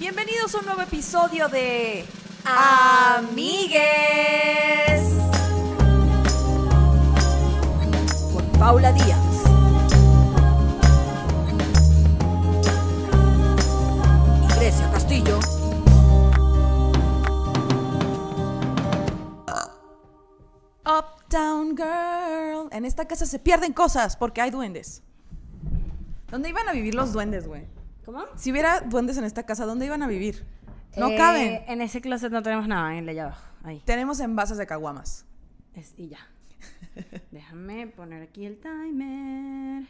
Bienvenidos a un nuevo episodio de Amigues con Paula Díaz. Y Castillo. Uptown Girl. En esta casa se pierden cosas porque hay duendes. ¿Dónde iban a vivir los duendes, güey? ¿Cómo? Si hubiera duendes en esta casa, ¿dónde iban a vivir? No Eh, caben. En ese closet no tenemos nada, en el de allá abajo. Ahí. Tenemos envases de caguamas. Es- y ya. Déjame poner aquí el timer.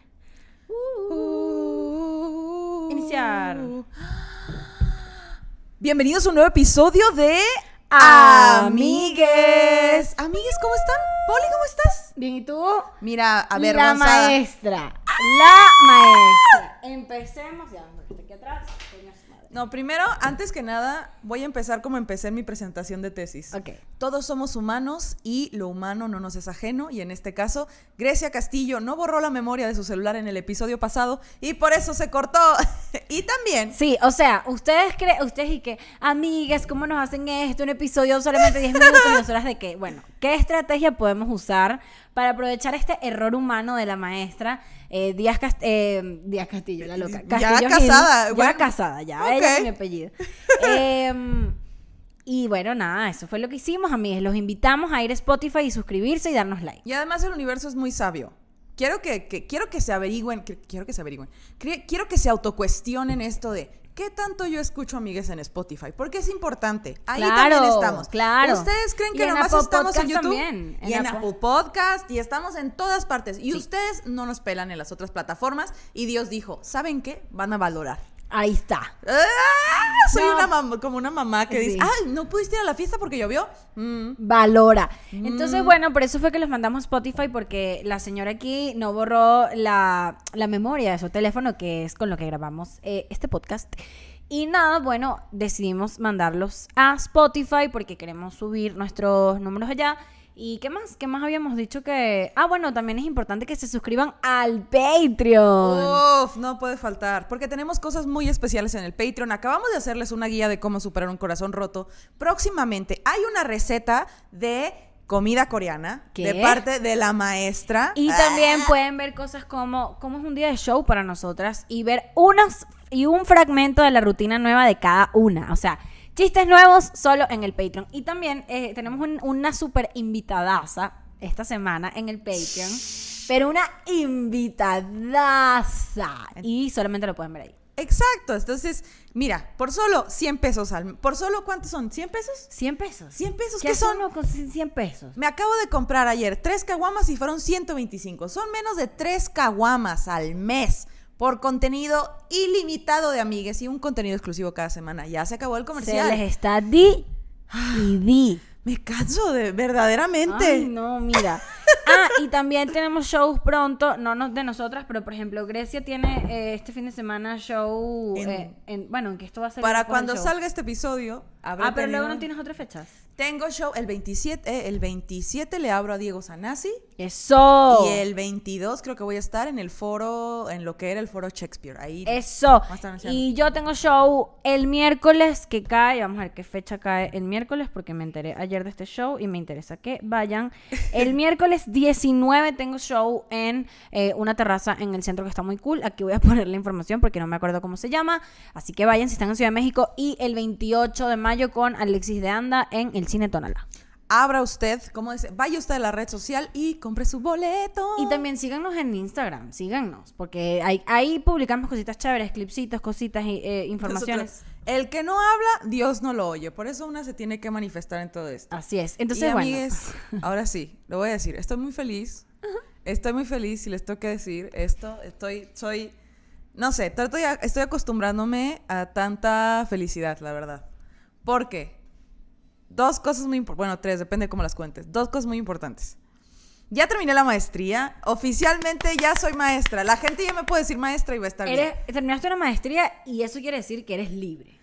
Iniciar. Bienvenidos a un nuevo episodio de Amigues. Amigues, ¿cómo están? Poli, ¿cómo estás? Bien, ¿y tú? Mira, a ver, La maestra. La maestra. Empecemos ya. Aquí atrás. No, primero, antes que nada, voy a empezar como empecé en mi presentación de tesis. Ok. Todos somos humanos y lo humano no nos es ajeno. Y en este caso, Grecia Castillo no borró la memoria de su celular en el episodio pasado y por eso se cortó. y también Sí, o sea, ustedes creen, ustedes y que, amigas, ¿cómo nos hacen esto? Un episodio solamente 10 minutos y nosotras de que, bueno, ¿qué estrategia podemos usar para aprovechar este error humano de la maestra eh, Díaz, Cast- eh, Díaz Castillo, la loca? Ya Castillo casada, Gil, bueno. ya casada, ya, Ok. ella es mi apellido. Em, y bueno, nada, eso fue lo que hicimos, amigas. Los invitamos a ir a Spotify y suscribirse y darnos like. Y además el universo es muy sabio. Quiero que, que- quiero que se averigüen, que- quiero que se averigüen. Quiero que se autocuestionen esto de ¿qué tanto yo escucho amigues en Spotify? Porque es importante. Ahí Claro, también estamos. claro. ¿Ustedes creen que nomás estamos en YouTube? también, Y en en Apple. Apple Podcast y estamos en todas partes. Y Sí. ustedes no nos pelan en las otras plataformas y Dios dijo, ¿saben qué? Van a valorar. Ahí está. ¡Ah! Soy No. una mam- como una mamá que Sí. dice, ay, ¿no pudiste ir a la fiesta porque llovió? Mm. valora. Entonces, Mm. bueno, por eso fue que los mandamos a Spotify porque la señora aquí no borró la, la memoria de su teléfono, que es con lo que grabamos eh, este podcast. Y nada, bueno, decidimos mandarlos a Spotify porque queremos subir nuestros números allá. ¿Y qué más? ¿Qué más habíamos dicho que...? Ah, bueno, también es importante que se suscriban al Patreon. Uf, no puede faltar, porque tenemos cosas muy especiales en el Patreon. Acabamos de hacerles una guía de cómo superar un corazón roto. Próximamente hay una receta de comida coreana ¿Qué? de parte de la maestra. Y Ah, también pueden ver cosas como cómo es un día de show para nosotras y ver unos y un fragmento de la rutina nueva de cada una. O sea, chistes nuevos solo en el Patreon. Y también eh, tenemos un- una super invitadaza esta semana en el Patreon. Pero una invitadaza. Y solamente lo pueden ver ahí. Exacto, entonces, mira, por solo 100 pesos al ¿Por solo cuántos son? ¿100 pesos? 100 pesos. 100 pesos, ¿Qué, ¿qué hace son? uno con 100 pesos? Me acabo de comprar ayer tres caguamas y fueron 125. Son menos de tres caguamas al mes por contenido ilimitado de amigues y un contenido exclusivo cada semana. Ya se acabó el Se comercial. les está di y di. Me canso de verdaderamente. Ay, no, mira. Ah, y también tenemos shows pronto, no nos- de nosotras, pero por ejemplo, Grecia tiene eh, este fin de semana show En- eh, en, bueno, en que esto va a ser Para cuando salga este episodio, Ah, pero luego tenido- no tienes otras fechas. Tengo show el 27, eh, el 27 le abro a Diego Sanasi Eso. y el 22 creo que voy a estar en el foro, en lo que era el foro Shakespeare. Ahí Eso. Vamos a estar anunciando. Y yo tengo show el miércoles que cae. Vamos a ver qué fecha cae el miércoles porque me enteré ayer de este show y me interesa que vayan. El miércoles 19 tengo show en eh, una terraza en el centro que está muy cool. Aquí voy a poner la información porque no me acuerdo cómo se llama. Así que vayan si están en Ciudad de México. Y el 28 de mayo con Alexis de Anda en el Cine Tonala. abra usted, como dice, vaya usted a la red social y compre su boleto. Y también síganos en Instagram, síganos, porque ahí, ahí publicamos cositas chéveres, clipsitos, cositas, eh, informaciones. Nosotros, el que no habla, Dios no lo oye. Por eso una se tiene que manifestar en todo esto. Así es. Entonces, y bueno. amigues, ahora sí, lo voy a decir. Estoy muy feliz. Estoy muy feliz y les tengo que decir esto. Estoy, soy, no sé, trato ya- estoy acostumbrándome a tanta felicidad, la verdad. Porque dos cosas muy importantes, bueno, tres, depende de cómo las cuentes. Dos cosas muy importantes. Ya terminé la maestría. Oficialmente ya soy maestra. La gente ya me puede decir maestra y va a estar bien. Terminaste una maestría y eso quiere decir que eres libre.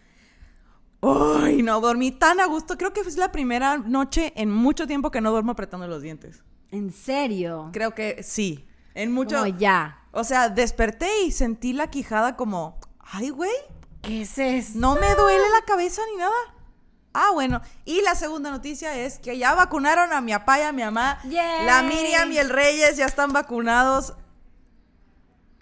Uy, no, dormí tan a gusto. Creo que es la primera noche en mucho tiempo que no duermo apretando los dientes. ¿En serio? Creo que sí. En mucho. Como ya. O sea, desperté y sentí la quijada como, ay, güey, ¿Qué es eso? No me duele la cabeza ni nada. Ah, bueno. Y la segunda noticia es que ya vacunaron a mi papá y a mi mamá. Yay. La Miriam y el Reyes ya están vacunados.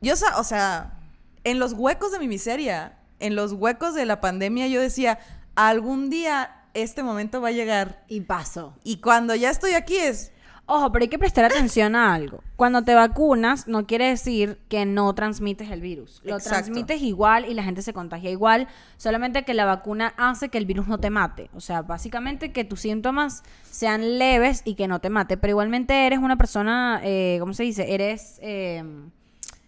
Yo, o sea, en los huecos de mi miseria, en los huecos de la pandemia, yo decía, algún día este momento va a llegar. Y pasó. Y cuando ya estoy aquí es, Ojo, pero hay que prestar atención a algo. Cuando te vacunas, no quiere decir que no transmites el virus. Lo Exacto. transmites igual y la gente se contagia igual, solamente que la vacuna hace que el virus no te mate. O sea, básicamente que tus síntomas sean leves y que no te mate. Pero igualmente eres una persona, eh, ¿cómo se dice? Eres... eh,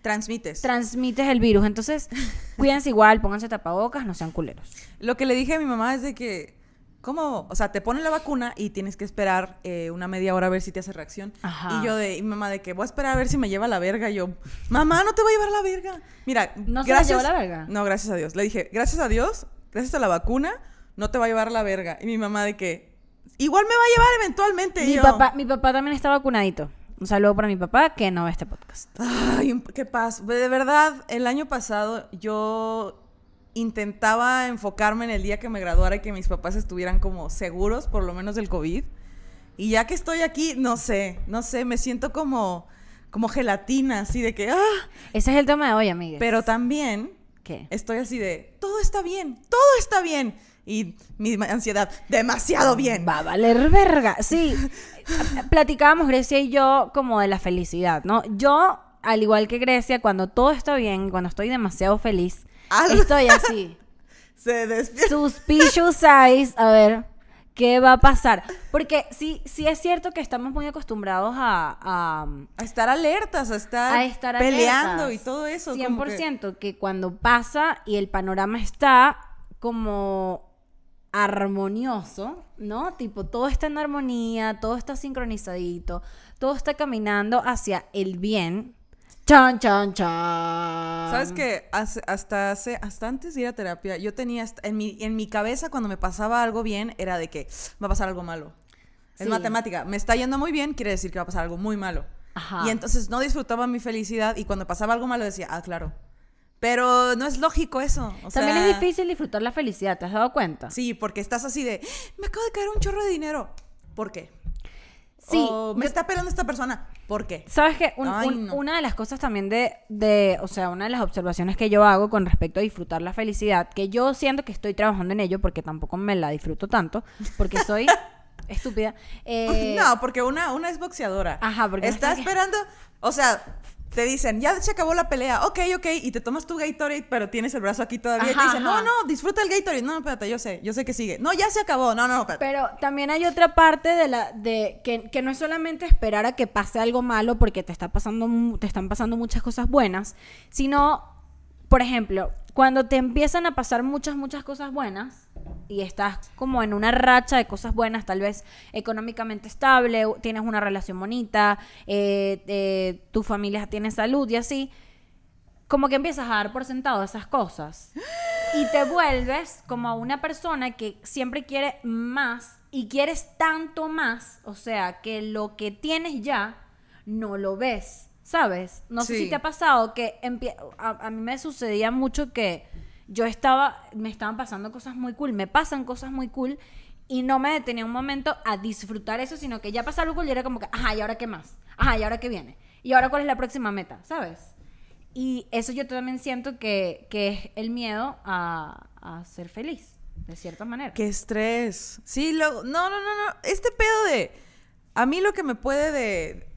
transmites. transmites el virus. Entonces, cuídense igual, pónganse tapabocas, no sean culeros. Lo que le dije a mi mamá es de que, ¿cómo? O sea, te ponen la vacuna y tienes que esperar eh, una media hora a ver si te hace reacción. Ajá. Y yo de, y mi mamá de que voy a esperar a ver si me lleva la verga. Y yo, mamá, no te voy a llevar la verga. Mira, ¿No se la gracias. llevó la verga? No, gracias a Dios. Le dije, gracias a Dios, gracias a la vacuna, no te va a llevar la verga. Y mi mamá de que, igual me va a llevar eventualmente. Mi yo, papá, mi papá también está vacunadito. Un saludo para mi papá que no ve este podcast. Ay, qué paz. De verdad, el año pasado yo intentaba enfocarme en el día que me graduara y que mis papás estuvieran como seguros, por lo menos del COVID. Y ya que estoy aquí, no sé, no sé, me siento como, como gelatina, así de que, ah, Ese es el tema de hoy, amigues. pero también ¿Qué? estoy así de, todo está bien, todo está bien. Y mi ansiedad, demasiado bien. Va a valer verga. Sí. Platicábamos Grecia y yo como de la felicidad, ¿no? Yo, al igual que Grecia, cuando todo está bien, cuando estoy demasiado feliz, Estoy así. Se despierta. Suspicious eyes. A ver, ¿qué va a pasar? Porque sí, sí es cierto que estamos muy acostumbrados a... a A estar alertas, a estar, a estar peleando alertas. y todo eso. como que- 100% que... cuando pasa y el panorama está como armonioso, ¿no? Tipo, todo está en armonía, todo está sincronizadito, todo está caminando hacia el bien. Chan, chan, chan. ¿Sabes qué? Hace- hasta hace, hasta antes de ir a terapia, yo tenía en mi, en mi cabeza cuando me pasaba algo bien, era de que va a pasar algo malo. Es Sí. matemática. Me está yendo muy bien, quiere decir que va a pasar algo muy malo. Ajá. Y entonces no disfrutaba mi felicidad y cuando pasaba algo malo decía, ah, claro. Pero no es lógico eso. o También sea, es difícil disfrutar la felicidad, ¿te has dado cuenta? Sí, porque estás así de, me acabo de caer un chorro de dinero. ¿Por qué? Sí, O, me está pelando esta persona. ¿Por qué? ¿Sabes qué? Un- Ay, un- no. Una de las cosas también de, de, o sea, una de las observaciones que yo hago con respecto a disfrutar la felicidad, que yo siento que estoy trabajando en ello porque tampoco me la disfruto tanto, porque soy estúpida. eh, no, porque una, una es boxeadora. Ajá, porque está- esperando. O sea, te dicen, ya se acabó la pelea. Ok, ok. Y te tomas tu Gatorade, pero tienes el brazo aquí todavía. y te dicen, no, no, disfruta el Gatorade. No, espérate, yo sé, yo sé que sigue. No, ya se acabó. No, no, espérate. Pero también hay otra parte de la de que, que no es solamente esperar a que pase algo malo porque te está pasando te están pasando muchas cosas buenas, sino por ejemplo, cuando te empiezan a pasar muchas muchas cosas buenas y estás como en una racha de cosas buenas, tal vez económicamente estable, tienes una relación bonita, eh, eh, tu familia tiene salud y así, como que empiezas a dar por sentado esas cosas y te vuelves como una persona que siempre quiere más y quieres tanto más, o sea, que lo que tienes ya no lo ves, ¿sabes? No sé si te ha pasado que a, a mí me sucedía mucho que yo estaba, me estaban pasando cosas muy cool, me pasan cosas muy cool y no me detenía un momento a disfrutar eso, sino que ya pasaba algo cool y era como que, ajá, ¿y ahora qué más? Ajá, ¿y ahora qué viene? ¿Y ahora cuál es la próxima meta? ¿Sabes? Y eso yo también siento que, que es el miedo a, a ser feliz, de cierta manera. Qué estrés. Sí, lo, no, no, no, no. Este pedo de. A mí lo que me puede de.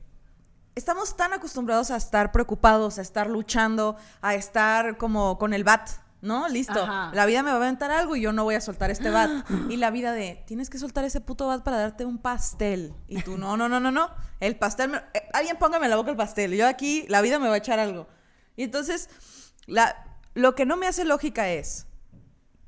Estamos tan acostumbrados a estar preocupados, a estar luchando, a estar como con el bat, ¿no? Listo. Ajá. La vida me va a aventar algo y yo no voy a soltar este bat. Y la vida de, tienes que soltar ese puto bat para darte un pastel. Y tú, no, no, no, no, no. El pastel, me- eh, alguien póngame en la boca el pastel. Yo aquí, la vida me va a echar algo. Y entonces, la, lo que no me hace lógica es,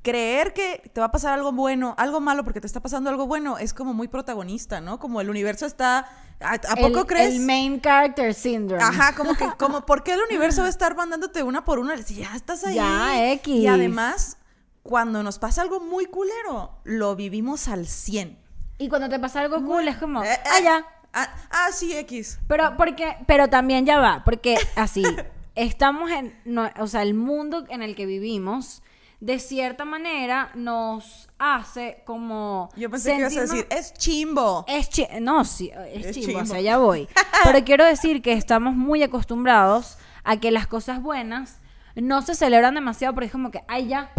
creer que te va a pasar algo bueno, algo malo porque te está pasando algo bueno, es como muy protagonista, ¿no? Como el universo está... ¿A, a poco el, crees? El main character syndrome. Ajá, como que, como, ¿por qué el universo va a estar mandándote una por una? Si ya estás ahí. Ya, X. Y además, cuando nos pasa algo muy culero, lo vivimos al 100. Y cuando te pasa algo cool es como, Eh, eh, ah, ya. Ah, ah, sí, X. Pero, porque, pero también ya va, porque así, estamos en, no, o sea, el mundo en el que vivimos de cierta manera nos hace como... Yo pensé que ibas a decir, es chimbo. Es chi- no, sí, es, Es chimbo, o chimbo. sea, ya voy. Pero quiero decir que estamos muy acostumbrados a que las cosas buenas no se celebran demasiado porque es como que, ay, ya,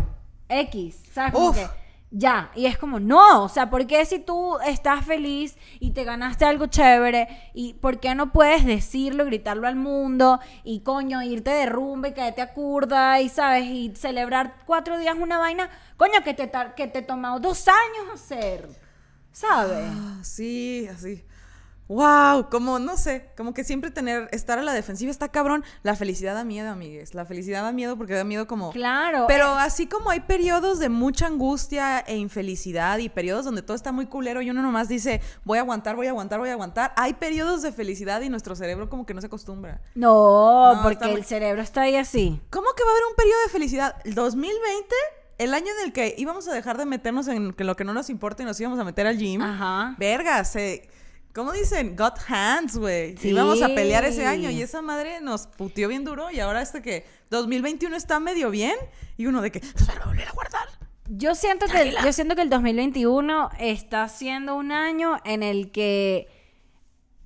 X, ¿sabes? Como Uf. que, ya. Y es como, no, o sea, ¿por qué si tú estás feliz y te ganaste algo chévere y por qué no puedes decirlo, gritarlo al mundo y coño, irte de rumba y caerte a curda y, ¿sabes? Y celebrar cuatro días una vaina, coño, que te, que te tomó dos años hacer, ¿sabes? Ah, sí, así. Wow, como no sé, como que siempre tener, estar a la defensiva está cabrón. La felicidad da miedo, amigues. La felicidad da miedo porque da miedo como. Claro. Pero eh, así como hay periodos de mucha angustia e infelicidad y periodos donde todo está muy culero y uno nomás dice, voy a aguantar, voy a aguantar, voy a aguantar, hay periodos de felicidad y nuestro cerebro como que no se acostumbra. no, No, porque muy- el cerebro está ahí así. ¿Cómo que va a haber un periodo de felicidad? ¿El 2020? El año en el que íbamos a dejar de meternos en lo que no nos importa y nos íbamos a meter al gym. Ajá. Verga, se... ¿Cómo dicen? Got hands, güey. Sí. Íbamos a pelear ese año y esa madre nos puteó bien duro y ahora este que 2021 está medio bien y uno de que se va a volver a guardar. Yo siento que yo siento que el 2021 está siendo un año en el que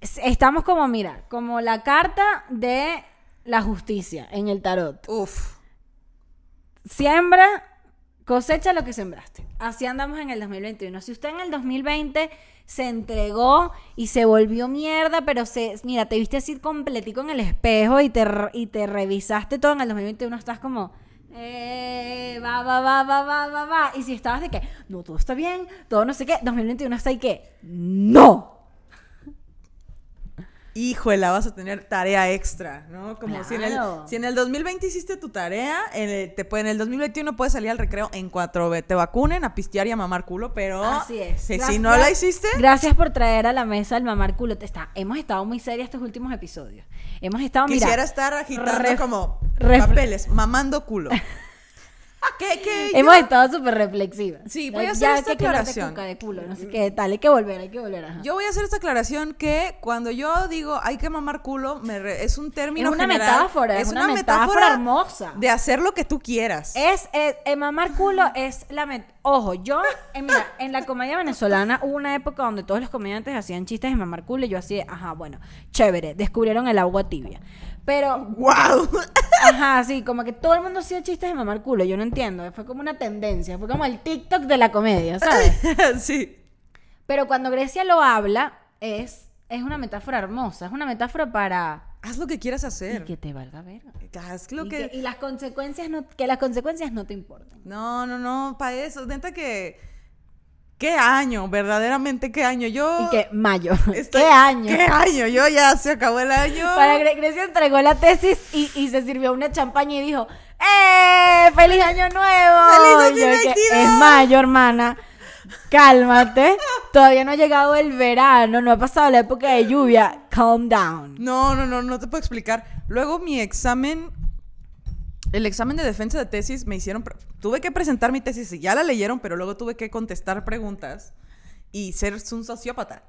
es- estamos como mira, como la carta de la justicia en el tarot. Uf. Siembra, cosecha lo que sembraste. Así andamos en el 2021. Si usted en el 2020 se entregó y se volvió mierda, pero se, mira, te viste así completico en el espejo y te, y te revisaste todo en el 2021, estás como, eh, va, va, va, va, va, va, va. Y si estabas de que, no, todo está bien, todo no sé qué, 2021 está ahí que, no. Híjole, vas a tener tarea extra, ¿no? Como si, en el, si en el 2020 hiciste tu tarea, en el, te, en el 2021 puedes salir al recreo en cuatro te vacunen, a pistear y a mamar culo, pero Así es. si, no la hiciste, Gracias por traer a la mesa el mamar culo. Te Está, hemos estado muy serias estos últimos episodios. Hemos estado, mira, quisiera estar agitando como papeles, mamando culo. ¿Qué, qué? Hemos Yo- estado súper reflexivas. Sí, voy a Ya hacer que esta que aclaración. cuca, de culo, no sé qué, tal, hay que volver, hay que volver. ajá. Yo voy a hacer esta aclaración que cuando yo digo hay que mamar culo, me re- es un término Es una general, metáfora, es una metáfora hermosa. de hacer lo que tú quieras. Es, eh, eh, mamar culo es la met- Ojo, yo, eh, mira, en la comedia venezolana hubo una época donde todos los comediantes hacían chistes de mamar culo y yo así, ajá, bueno, chévere, descubrieron el agua tibia. Pero, ¡Wow! Ajá, sí, como que todo el mundo hacía chistes de mamar culo, yo no entiendo, fue como una tendencia, fue como el TikTok de la comedia, ¿sabes? sí. Pero cuando Grecia lo habla, es, es una metáfora hermosa, es una metáfora para... Haz lo que quieras hacer. Y que te valga verga. Haz lo y, que... que- y las consecuencias no, que las consecuencias no te importan. No, no, no, para eso. Neta que... ¿Qué año? Verdaderamente, ¿qué año? Yo... Y que mayo. estoy- ¿Qué año? ¿Qué año? Yo ya se acabó el año. Para Gre- Grecia entregó la tesis y, y se sirvió una champaña y dijo, ¡Eh! ¡Feliz año nuevo! ¡Feliz que, 2022! es mayo, hermana. Cálmate. Todavía no ha llegado el verano, no ha pasado la época de lluvia. Calm down. No, no, no, no te puedo explicar. Luego mi examen, el examen de defensa de tesis, me hicieron, tuve que presentar mi tesis y ya la leyeron, pero luego tuve que contestar preguntas y ser un sociópata.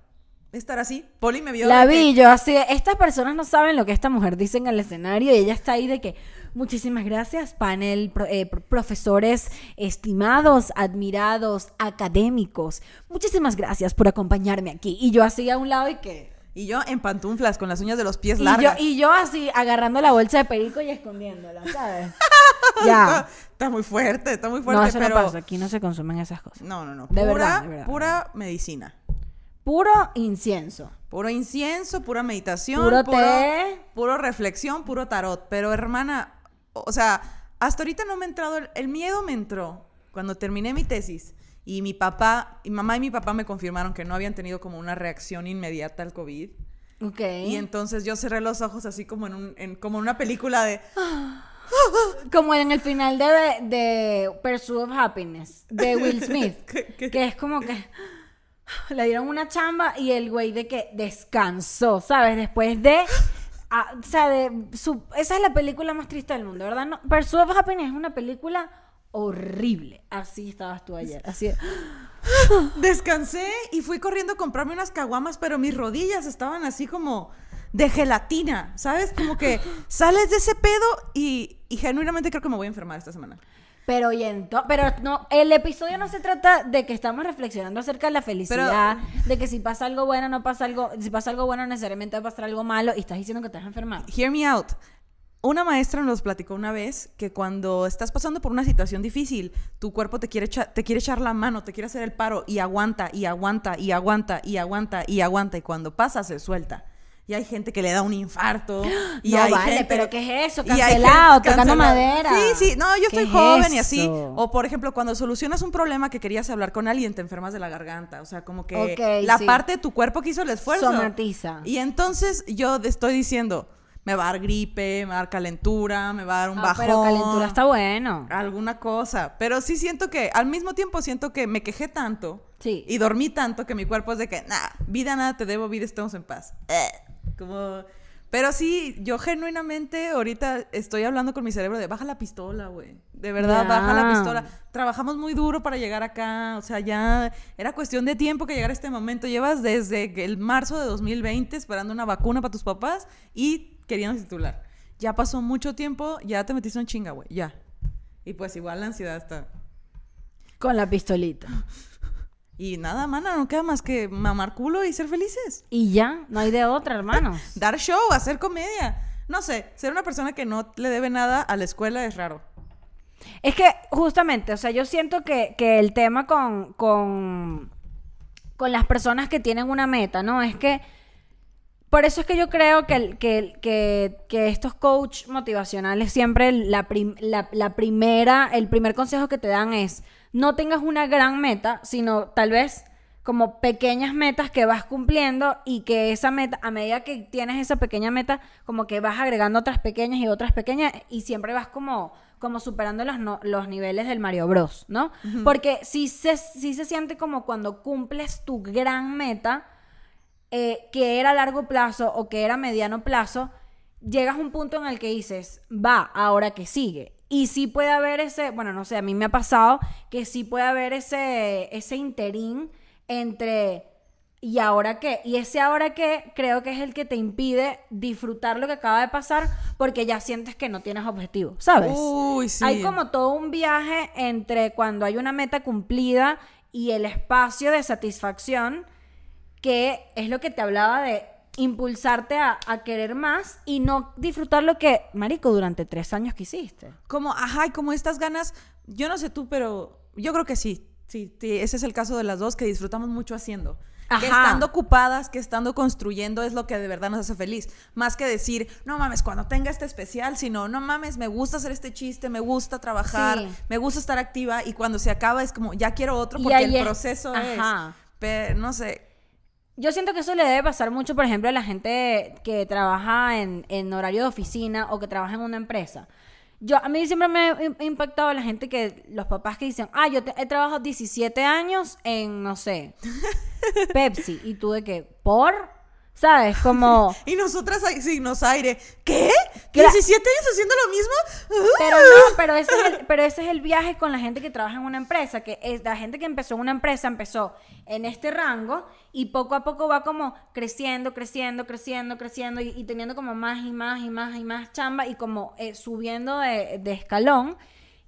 Estar así. Poli me vio. La de que- vi yo así, de, estas personas no saben lo que esta mujer dice en el escenario y ella está ahí de que, muchísimas gracias, panel, pro- eh, pro- profesores estimados, admirados, académicos, muchísimas gracias por acompañarme aquí. Y yo así a un lado y que... Y yo en pantuflas, con las uñas de los pies Y yo, largas. y yo así agarrando la bolsa de perico y escondiéndola, ¿sabes? Ya. está muy fuerte, está muy fuerte, No, eso pero... no pasa, aquí no se consumen esas cosas. No, no, no. De pura, verdad, de verdad. pura medicina. Puro incienso. Puro incienso, pura meditación. Puro té. Puro reflexión, puro tarot. Pero hermana, o sea, hasta ahorita no me ha entrado, el, el miedo me entró cuando terminé mi tesis. Y mi papá, y mamá y mi papá me confirmaron que no habían tenido como una reacción inmediata al COVID. Ok. Y entonces yo cerré los ojos así como en, un, en- como en una película de... Como en el final de, de Pursuit of Happiness, de Will Smith. ¿Qué- qué? que es como que le dieron una chamba y el güey de que descansó, ¿sabes? Después de... ah, o sea, de su- esa es la película más triste del mundo, ¿verdad? No, Pursuit of Happiness es una película horrible. Así estabas tú ayer. Así de- Descansé y fui corriendo a comprarme unas caguamas, pero mis rodillas estaban así como de gelatina, ¿sabes? Como que sales de ese pedo y, y genuinamente creo que me voy a enfermar esta semana. Pero y pero no, el episodio no se trata de que estamos reflexionando acerca de la felicidad, de que si pasa algo bueno no pasa algo, si pasa algo bueno necesariamente va a pasar algo malo y estás diciendo que te vas a enfermar. Hear me out. Una maestra nos platicó una vez que cuando estás pasando por una situación difícil, tu cuerpo te quiere, te quiere echar la mano, te quiere hacer el paro y aguanta y aguanta y aguanta y aguanta y aguanta y cuando pasa se suelta. Y hay gente que le da un infarto. Y No hay vale, gente- pero ¿qué es eso? Cancelado, gente tocando cancelada. madera. Sí, sí, no, yo ¿Qué estoy es joven y así. O por ejemplo, cuando solucionas un problema que querías hablar con alguien, te enfermas de la garganta. O sea, como que la sí. parte de tu cuerpo que hizo el esfuerzo. Somatiza. Y entonces yo estoy diciendo, me va a dar gripe, me va a dar calentura, me va a dar un Ah, bajón. pero calentura está bueno. Alguna cosa. Pero sí siento que, al mismo tiempo siento que me quejé tanto. Sí. Y dormí tanto que mi cuerpo es de que, nah, vida nada te debo, vida estamos en paz. Eh, Como... Pero sí, yo genuinamente ahorita estoy hablando con mi cerebro de baja la pistola, güey. De verdad, baja la pistola. Trabajamos muy duro para llegar acá. O sea, ya era cuestión de tiempo que llegara este momento. Llevas desde el marzo de 2020 esperando una vacuna para tus papás y queriendo titular. Ya pasó mucho tiempo, ya te metiste en chinga, güey. Ya. Y pues igual la ansiedad está. Con la pistolita. Y nada, mana, no queda más que mamar culo y ser felices. Y ya, no hay de otra, hermanos. Dar show, hacer comedia. No sé, ser una persona que no le debe nada a la escuela es raro. Es que justamente, o sea, yo siento que, que el tema con, con, con las personas que tienen una meta, ¿no? Es que por eso es que yo creo que, que, que estos coach motivacionales siempre la, prim- la, la primera, el primer consejo que te dan es no tengas una gran meta, sino tal vez como pequeñas metas que vas cumpliendo y que esa meta, a medida que tienes esa pequeña meta, como que vas agregando otras pequeñas y otras pequeñas y siempre vas como, como superando los, no- los niveles del Mario Bros, ¿no? Porque si se, sí se siente como cuando cumples tu gran meta, eh, que era a largo plazo o que era a mediano plazo, llegas a un punto en el que dices, va, ahora que sigue. Y sí puede haber ese, bueno, no sé, a mí me ha pasado que sí puede haber ese, ese interín entre y ahora qué. Y ese ahora qué creo que es el que te impide disfrutar lo que acaba de pasar porque ya sientes que no tienes objetivo, ¿sabes? Uy, sí. Hay como todo un viaje entre cuando hay una meta cumplida y el espacio de satisfacción que es lo que te hablaba de impulsarte a, a querer más y no disfrutar lo que, marico, durante tres años que hiciste. Como, ajá, y como estas ganas, yo no sé tú, pero yo creo que sí. Sí, sí, ese es el caso de las dos, que disfrutamos mucho haciendo. Que Ajá. estando ocupadas, que estando construyendo es lo que de verdad nos hace feliz. Más que decir, no mames, cuando tenga este especial, sino, no mames, me gusta hacer este chiste, me gusta trabajar, Sí. me gusta estar activa y cuando se acaba es como, ya quiero otro porque el es- proceso Ajá. es... Pero, no sé, Yo siento que eso le debe pasar mucho, por ejemplo, a la gente que trabaja en, en horario de oficina o que trabaja en una empresa. Yo, a mí siempre me ha im- impactado la gente que, los papás que dicen, ah, yo te- he trabajado 17 años en, no sé, Pepsi. Y tú de que, ¿por? ¿Sabes? Como... Y nosotras signos aire. ¿Qué? Cla- ¿17 años haciendo lo mismo? Pero no, pero ese, es el, pero ese es el viaje con la gente que trabaja en una empresa, que es la gente que empezó en una empresa, empezó en este rango y poco a poco va como creciendo, creciendo, creciendo, creciendo y, y teniendo como más y más y más y más chamba y como eh, subiendo de, de escalón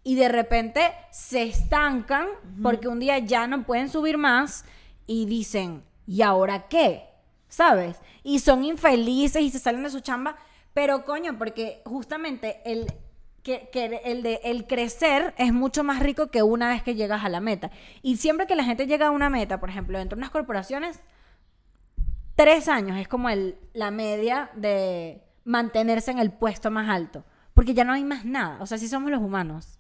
y de repente se estancan porque un día ya no pueden subir más y dicen, ¿y ahora qué? ¿Sabes? Y son infelices y se salen de su chamba, pero coño, porque justamente el, que, que el de el crecer es mucho más rico que una vez que llegas a la meta. Y siempre que la gente llega a una meta, por ejemplo, dentro de unas corporaciones, tres años es como el, la media de mantenerse en el puesto más alto. Porque ya no hay más nada. O sea, si somos los humanos.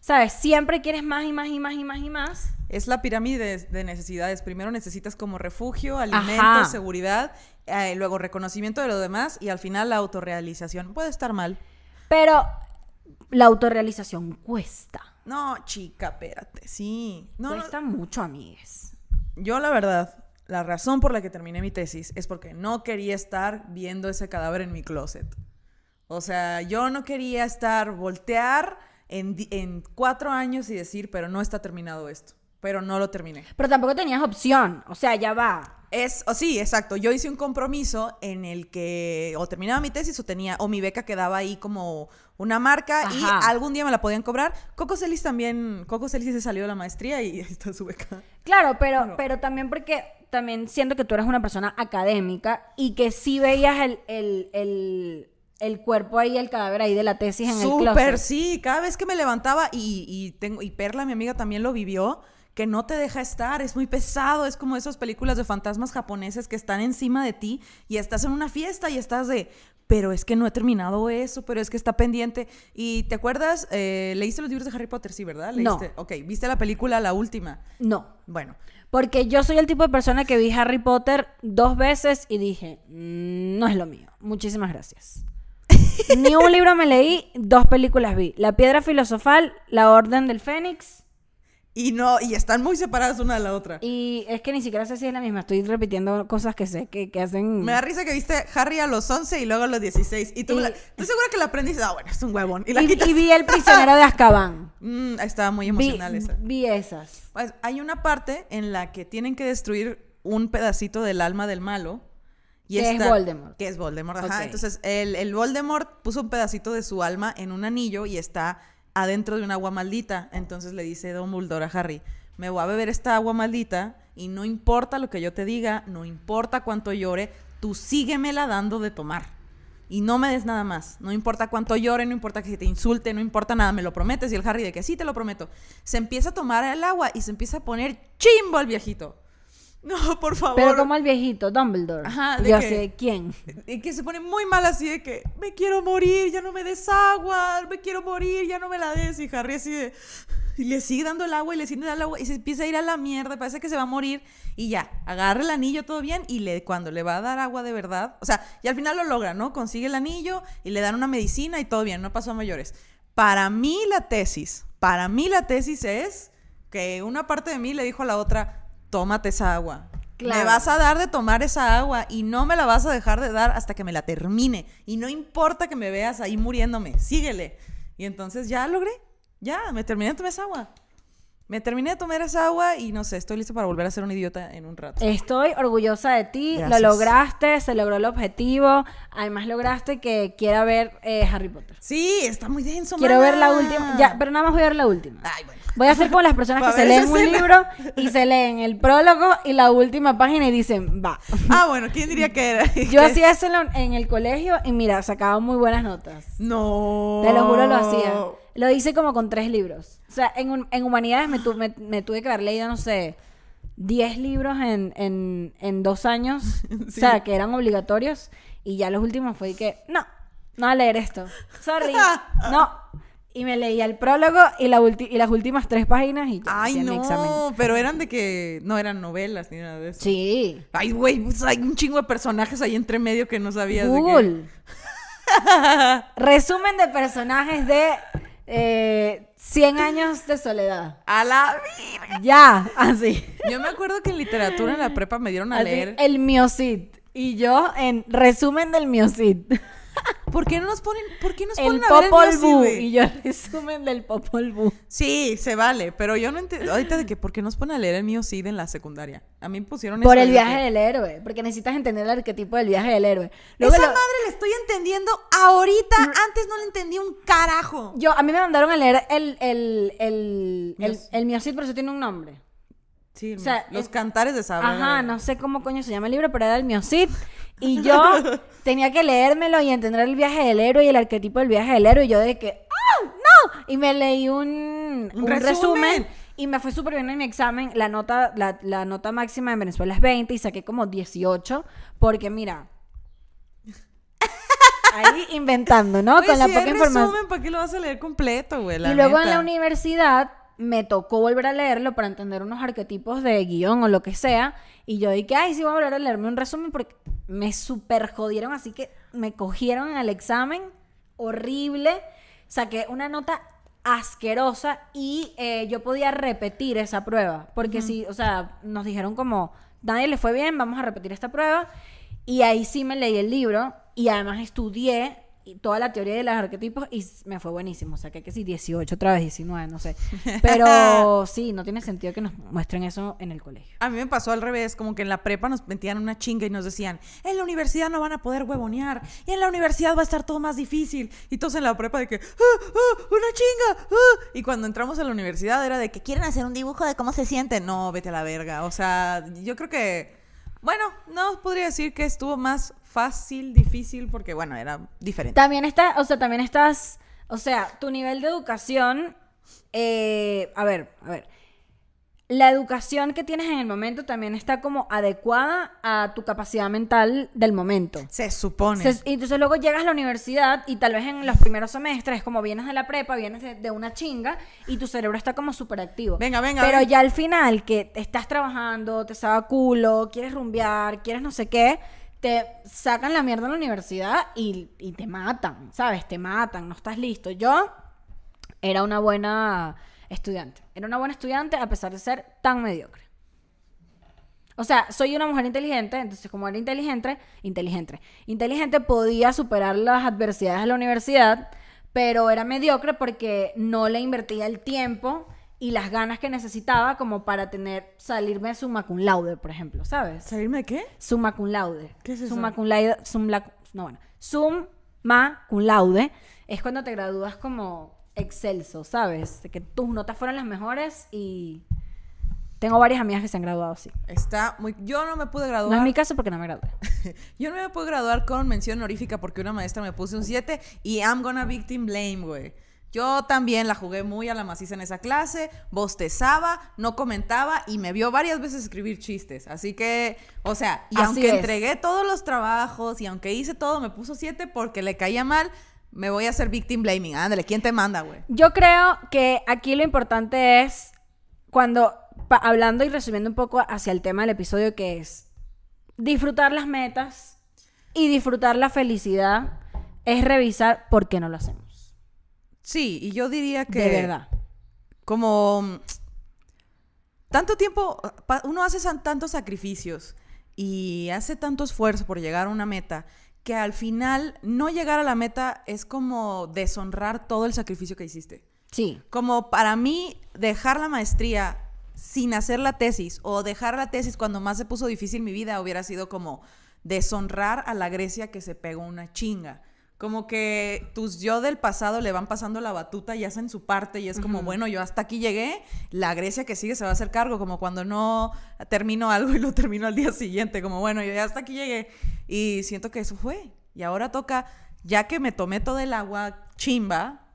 ¿Sabes? Siempre quieres más y más y más y más y más. Es la pirámide de, de necesidades. Primero necesitas como refugio, alimento, Ajá. seguridad, eh, luego reconocimiento de lo demás y al final la autorrealización. Puede estar mal. Pero la autorrealización cuesta. No, chica, espérate. Sí. No, no, cuesta mucho, amigues. Yo la verdad, la razón por la que terminé mi tesis es porque no quería estar viendo ese cadáver en mi closet. O sea, yo no quería estar, voltear en cuatro años y decir, pero no está terminado esto. Pero no lo terminé. Pero tampoco tenías opción. O sea, ya va. Es, o sí, exacto. Yo hice un compromiso en el que o terminaba mi tesis o tenía, o mi beca quedaba ahí como una marca y algún día me la podían cobrar. Coco Celis también, Coco Celis se salió de la maestría y ahí está su beca. Claro, pero, pero también porque también siento que tú eres una persona académica y que sí veías el, el, el, el cuerpo ahí, el cadáver ahí de la tesis en el Súper, closet. sí. Cada vez que me levantaba y, y tengo, y Perla, mi amiga, también lo vivió, que no te deja estar, es muy pesado, es como esas películas de fantasmas japoneses que están encima de ti y estás en una fiesta y estás de, pero es que no he terminado eso, pero es que está pendiente. Y te acuerdas, Eh, leíste los libros de Harry Potter, sí, ¿verdad? No. ¿Leíste? Ok, viste la película, la última. No. Bueno, Porque yo soy el tipo de persona que vi Harry Potter dos veces y dije, "Mm, no es lo mío. Muchísimas gracias. Ni un libro me leí, dos películas vi. La piedra filosofal, La Orden del Fénix. Y no, y están muy separadas una de la otra. Y es que ni siquiera sé si es la misma. Estoy repitiendo cosas que sé que, que hacen... Me da risa que viste Harry a los 11 y luego a los 16. Y tú, Y- la- estoy segura que la aprendiste. Ah, bueno, es un huevón. Y la Y, y vi El prisionero de Azkaban. Mm, estaba muy Vi, emocional esa. vi esas. Pues, hay una parte en la que tienen que destruir un pedacito del alma del malo. Y Que es Voldemort. Que es Voldemort, ajá. Entonces, el, el Voldemort puso un pedacito de su alma en un anillo y está adentro de un agua maldita. Entonces le dice Dumbledore a Harry, me voy a beber esta agua maldita y no importa lo que yo te diga, no importa cuánto llore, tú síguemela dando de tomar. Y no me des nada más. No importa cuánto llore, no importa que te insulte, no importa nada, me lo prometes. Y el Harry de que sí, te lo prometo. Se empieza a tomar el agua y se empieza a poner chimbo al viejito. No, por favor. Pero como el viejito, Dumbledore. Ajá, de yo sé, ¿quién? Y que se pone muy mal así de que me quiero morir, ya no me des agua, me quiero morir, ya no me la des. Y Harry así de. Y le sigue dando el agua y le sigue dando el agua y se empieza a ir a la mierda, parece que se va a morir. Y ya, agarra el anillo todo bien y le, cuando le va a dar agua de verdad, o sea, y al final lo logra, ¿no? Consigue el anillo y le dan una medicina y todo bien, no pasó a mayores. Para mí la tesis, para mí la tesis es que una parte de mí le dijo a la otra, tómate esa agua. Me Claro. vas a dar de tomar esa agua y no me la vas a dejar de dar hasta que me la termine. Y no importa que me veas ahí muriéndome, síguele. Y entonces ya logré, ya, me terminé de tomar esa agua. Me terminé de tomar esa agua y no sé, estoy lista para volver a ser un idiota en un rato. Estoy orgullosa de ti, Gracias. lo lograste, se logró el objetivo. Además lograste que quiera ver eh, Harry Potter. Sí, está muy denso. Quiero ver la última, ya, pero nada más voy a ver la última. Ay, bueno. Voy a ser como las personas que se leen un escena. libro y se leen el prólogo y la última página y dicen, va. Ah, bueno, ¿quién diría que era? Yo hacía eso en, la- en el colegio y mira, sacaba muy buenas notas. No. Te lo juro, lo hacía. Lo hice como con tres libros. O sea, en, en humanidades me, tu- me- me tuve que haber leído, no sé, 10 libros en, en, en dos años. O sea, que eran obligatorios. Y ya los últimos fue que, no, no a leer esto. Sorry, no. Y me leía el prólogo y, la y las últimas tres páginas y ya Ay, hacía mi examen. no, pero eran de que no eran novelas ni nada de eso. Sí. Ay, güey, pues hay un chingo de personajes ahí entre medio que no sabías de qué. Google. Resumen de personajes de eh, 100 años de soledad. A la virgen. Ya, así. Yo me acuerdo que en literatura en la prepa me dieron a Así, leer. el miocid. Y yo en resumen del miocid. ¿Por qué no nos ponen, por qué nos El ponen a ver el güey? Y yo resumen del Popol Vuh. Sí, se vale, pero yo no entiendo. Ahorita de que, ¿por qué nos ponen a leer el mío Cid en la secundaria? A mí me pusieron Por el viaje que- del héroe. Porque necesitas entender el arquetipo del viaje del héroe. Luego Esa lo- madre la estoy entendiendo ahorita. Antes no la entendí un carajo. yo, a mí me mandaron a leer el, el, el, el, Miocid. el miocid, pero eso tiene un nombre. Sí, O sea, los es- cantares de Sabra. Ajá, no sé cómo coño se llama el libro, pero era el miocid. Y yo tenía que leérmelo y entender el viaje del héroe y el arquetipo del viaje del héroe. Y yo de que, ¡ah, no! Y me leí un, Un un resumen. resumen. Y me fue súper bien en mi examen. La nota, la, la nota máxima en Venezuela es 20 y saqué como 18. Porque mira, ahí inventando, ¿no? Güey, Con la si poca información. resumen, ¿para qué lo vas a leer completo, güey? Y luego en neta. la universidad me tocó volver a leerlo para entender unos arquetipos de guion o lo que sea. Y yo dije, ay, sí, voy a volver a leerme un resumen porque me super jodieron, así que me cogieron en el examen horrible. Saqué una nota asquerosa y eh, yo podía repetir esa prueba. Porque sí, o sea, nos dijeron como, nadie le fue bien, vamos a repetir esta prueba. Y ahí sí me leí el libro y además estudié y toda la teoría de los arquetipos y me fue buenísimo. O sea, que que sí, 18, otra vez 19, no sé. Pero sí, no tiene sentido que nos muestren eso en el colegio. A mí me pasó al revés, como que en la prepa nos metían una chinga y nos decían, en la universidad no van a poder huevonear, y en la universidad va a estar todo más difícil. Y todos en la prepa de que, "Ah, ah, una chinga! ah". Y cuando entramos a la universidad era de que quieren hacer un dibujo de cómo se siente. No, vete a la verga. O sea, yo creo que, bueno, no podría decir que estuvo más fácil, difícil, porque bueno, era diferente. También está, o sea, también estás, o sea, tu nivel de educación, eh, a ver, a ver, la educación que tienes en el momento también está como adecuada a tu capacidad mental del momento. Se supone. Entonces, y entonces luego llegas a la universidad y tal vez en los primeros semestres, como vienes de la prepa, vienes de, de una chinga y tu cerebro está como súper activo. Venga, venga, Pero venga. ya al final que estás trabajando, te saca culo, quieres rumbear, quieres no sé qué, te sacan la mierda en la universidad y, y te matan, ¿sabes? Te matan, no estás listo. Yo era una buena estudiante. Era una buena estudiante a pesar de ser tan mediocre. O sea, soy una mujer inteligente, entonces como era inteligente, inteligente, inteligente podía superar las adversidades de la universidad, pero era mediocre porque no le invertía el tiempo y las ganas que necesitaba como para tener salirme summa cum laude, por ejemplo, ¿sabes? ¿Salirme de qué? Summa cum laude. ¿Qué es eso? Summa cum laude, summa- no, bueno, summa cum laude es cuando te gradúas como excelso, ¿sabes? De que tus notas fueron las mejores y tengo varias amigas que se han graduado así. Está muy... Yo no me pude graduar. No es mi caso porque no me gradué. Yo no me puedo graduar con mención honorífica porque una maestra me puso un 7 y I'm gonna victim blame, güey. Yo también la jugué muy a la maciza en esa clase, bostezaba, no comentaba y me vio varias veces escribir chistes. Así que, o sea, y Así aunque es. entregué todos los trabajos y aunque hice todo, me puso 7 porque le caía mal, me voy a hacer victim blaming. Ándale, ¿quién te manda, güey? Yo creo que aquí lo importante es cuando, hablando y resumiendo un poco hacia el tema del episodio, que es disfrutar las metas y disfrutar la felicidad, es revisar por qué no lo hacemos. Sí, y yo diría que... De verdad. como mm, tanto tiempo, uno hace tantos sacrificios y hace tanto esfuerzo por llegar a una meta que al final no llegar a la meta es como deshonrar todo el sacrificio que hiciste. Sí. Como para mí dejar la maestría sin hacer la tesis o dejar la tesis cuando más se puso difícil mi vida hubiera sido como deshonrar a la Grecia que se pegó una chinga. Como que tus yo del pasado le van pasando la batuta y hacen su parte y es como, bueno, yo hasta aquí llegué, la Grecia que sigue se va a hacer cargo, como cuando no termino algo y lo termino al día siguiente, como, bueno, yo ya hasta aquí llegué y siento que eso fue. Y ahora toca, ya que me tomé todo el agua chimba,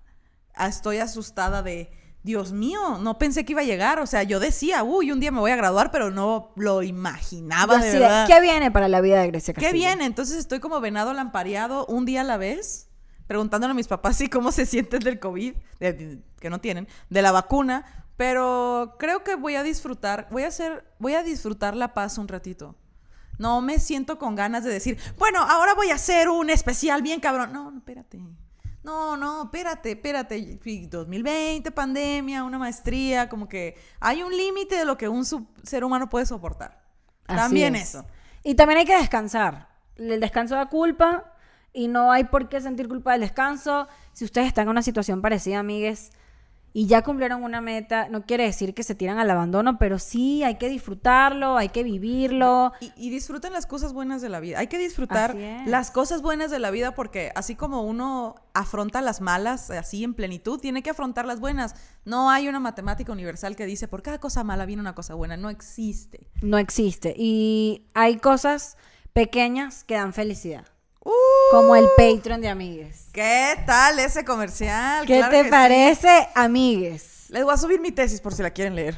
ah, estoy asustada de, Dios mío, no pensé que iba a llegar. O sea, yo decía, uy, un día me voy a graduar, pero no lo imaginaba de verdad. ¿Qué viene para la vida de Grecia ¿Qué Castillo? viene? Entonces estoy como venado lampareado un día a la vez, preguntándole a mis papás si cómo se sienten del COVID, de- de- que no tienen, de la vacuna. Pero creo que voy a disfrutar, voy a hacer, voy a disfrutar la paz un ratito. No me siento con ganas de decir, bueno, ahora voy a hacer un especial bien cabrón. No, no, espérate. No, no, espérate, espérate. Y 2020, pandemia, una maestría, como que hay un límite de lo que un ser humano puede soportar. Así También es. eso. Y también hay que descansar. El descanso da culpa y no hay por qué sentir culpa del descanso. Si ustedes están en una situación parecida, amigues, y ya cumplieron una meta, no quiere decir que se tiran al abandono, pero sí hay que disfrutarlo, hay que vivirlo. Y, y disfruten las cosas buenas de la vida. Hay que disfrutar las cosas buenas de la vida porque así como uno afronta las malas así en plenitud, tiene que afrontar las buenas. No hay una matemática universal que dice por cada cosa mala viene una cosa buena. No existe. No existe. Y hay cosas pequeñas que dan felicidad. ¡Uh! Como el Patreon de amigues. ¿Qué tal ese comercial? ¿Qué Claro te sí. parece, amigues? Les voy a subir mi tesis por si la quieren leer.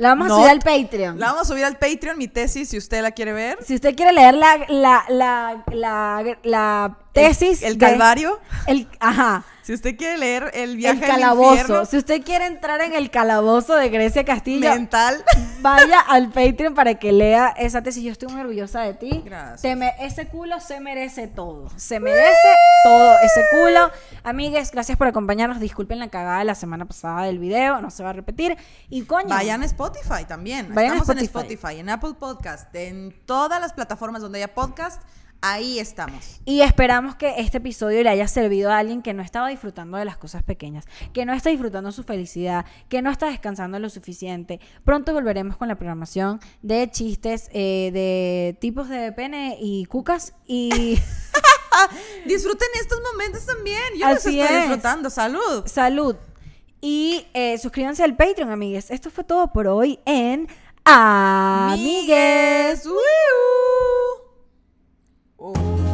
La vamos a subir al Patreon. La vamos a subir al Patreon, mi tesis, si usted la quiere ver. Si usted quiere leer la, la, la, la, la tesis. El de- calvario. el, ajá. Si usted quiere leer el viaje El al calabozo. infierno Si usted quiere entrar en el calabozo de Grecia Castillo, mental. vaya al Patreon para que lea esa tesis. Yo estoy muy orgullosa de ti. Gracias. Te me- ese culo se merece todo. Se merece todo ese culo. Amigues, gracias por acompañarnos. Disculpen la cagada de la semana pasada del video. No se va a repetir. Y coño. Vayan a Spotify también. Vayan a Estamos en Spotify. Spotify, en Apple Podcast, en todas las plataformas donde haya podcast. Ahí estamos. Y esperamos que este episodio le haya servido a alguien que no estaba disfrutando de las cosas pequeñas, que no está disfrutando su felicidad, que no está descansando lo suficiente. Pronto volveremos con la programación de chistes eh, de tipos de pene y cucas y Disfruten estos momentos también. Yo Así los estoy disfrutando. Salud. Salud. Y eh, suscríbanse al Patreon, amigues. Esto fue todo por hoy en Amigues. Amigues.